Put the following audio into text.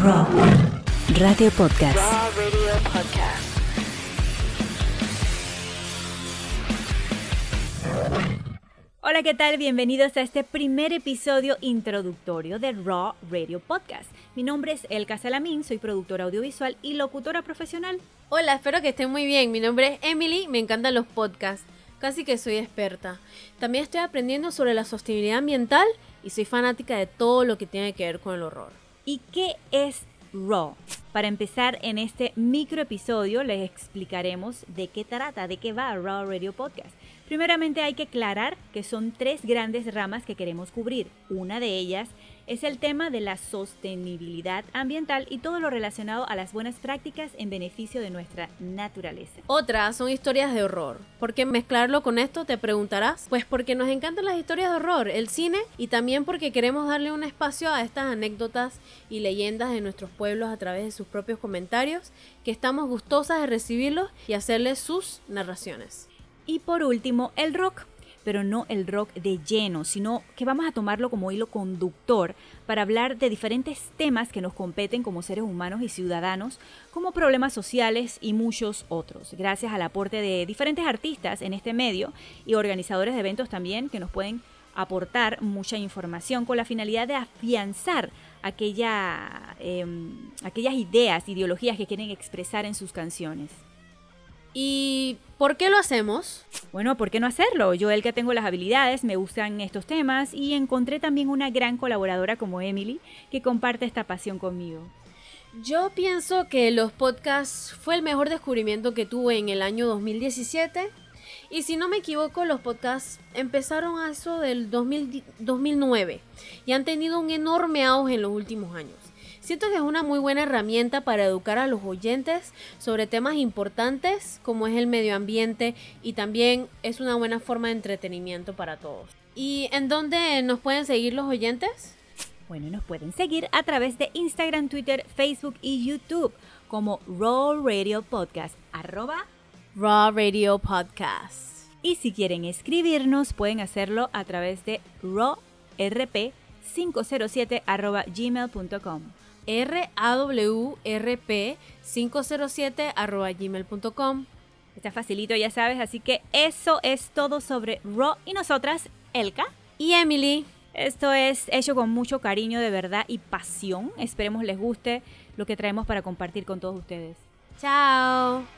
Raw Radio Podcast. Raw Radio Podcast. Hola, ¿qué tal? Bienvenidos a este primer episodio introductorio de Raw Radio Podcast. Mi nombre es Elka Salamín, soy productora audiovisual y locutora profesional. Hola, espero que estén muy bien. Mi nombre es Emily, me encantan los podcasts. Casi que soy experta. También estoy aprendiendo sobre la sostenibilidad ambiental y soy fanática de todo lo que tiene que ver con el horror. ¿Y qué es Raw? Para empezar en este micro episodio les explicaremos de qué trata, de qué va Raw Radio Podcast. Primeramente hay que aclarar que son tres grandes ramas que queremos cubrir. Una de ellas es el tema de la sostenibilidad ambiental y todo lo relacionado a las buenas prácticas en beneficio de nuestra naturaleza. Otras son historias de horror. ¿Por qué mezclarlo con esto? Te preguntarás. Pues porque nos encantan las historias de horror, el cine y también porque queremos darle un espacio a estas anécdotas y leyendas de nuestros pueblos a través de sus propios comentarios, que estamos gustosas de recibirlos y hacerles sus narraciones. Y por último, el rock pero no el rock de lleno, sino que vamos a tomarlo como hilo conductor para hablar de diferentes temas que nos competen como seres humanos y ciudadanos, como problemas sociales y muchos otros, gracias al aporte de diferentes artistas en este medio y organizadores de eventos también que nos pueden aportar mucha información con la finalidad de afianzar aquella, em, aquellas ideas, ideologías que quieren expresar en sus canciones. ¿Y por qué lo hacemos? Bueno, ¿por qué no hacerlo? Yo el que tengo las habilidades, me gustan estos temas y encontré también una gran colaboradora como Emily que comparte esta pasión conmigo. Yo pienso que los podcasts fue el mejor descubrimiento que tuve en el año 2017. Y si no me equivoco, los podcasts empezaron a eso del 2009 y han tenido un enorme auge en los últimos años. Siento que es una muy buena herramienta para educar a los oyentes sobre temas importantes como es el medio ambiente y también es una buena forma de entretenimiento para todos. ¿Y en dónde nos pueden seguir los oyentes? Bueno, nos pueden seguir a través de Instagram, Twitter, Facebook y YouTube como Raw Radio Podcast, arroba Raw Podcast. Y si quieren escribirnos, pueden hacerlo a través de rawrp507.gmail.com rawrp507.gmail.com. Está facilito, ya sabes. Así que eso es todo sobre Raw y nosotras, Elka y Emily. Esto es hecho con mucho cariño, de verdad y pasión. Esperemos les guste lo que traemos para compartir con todos ustedes. Chao.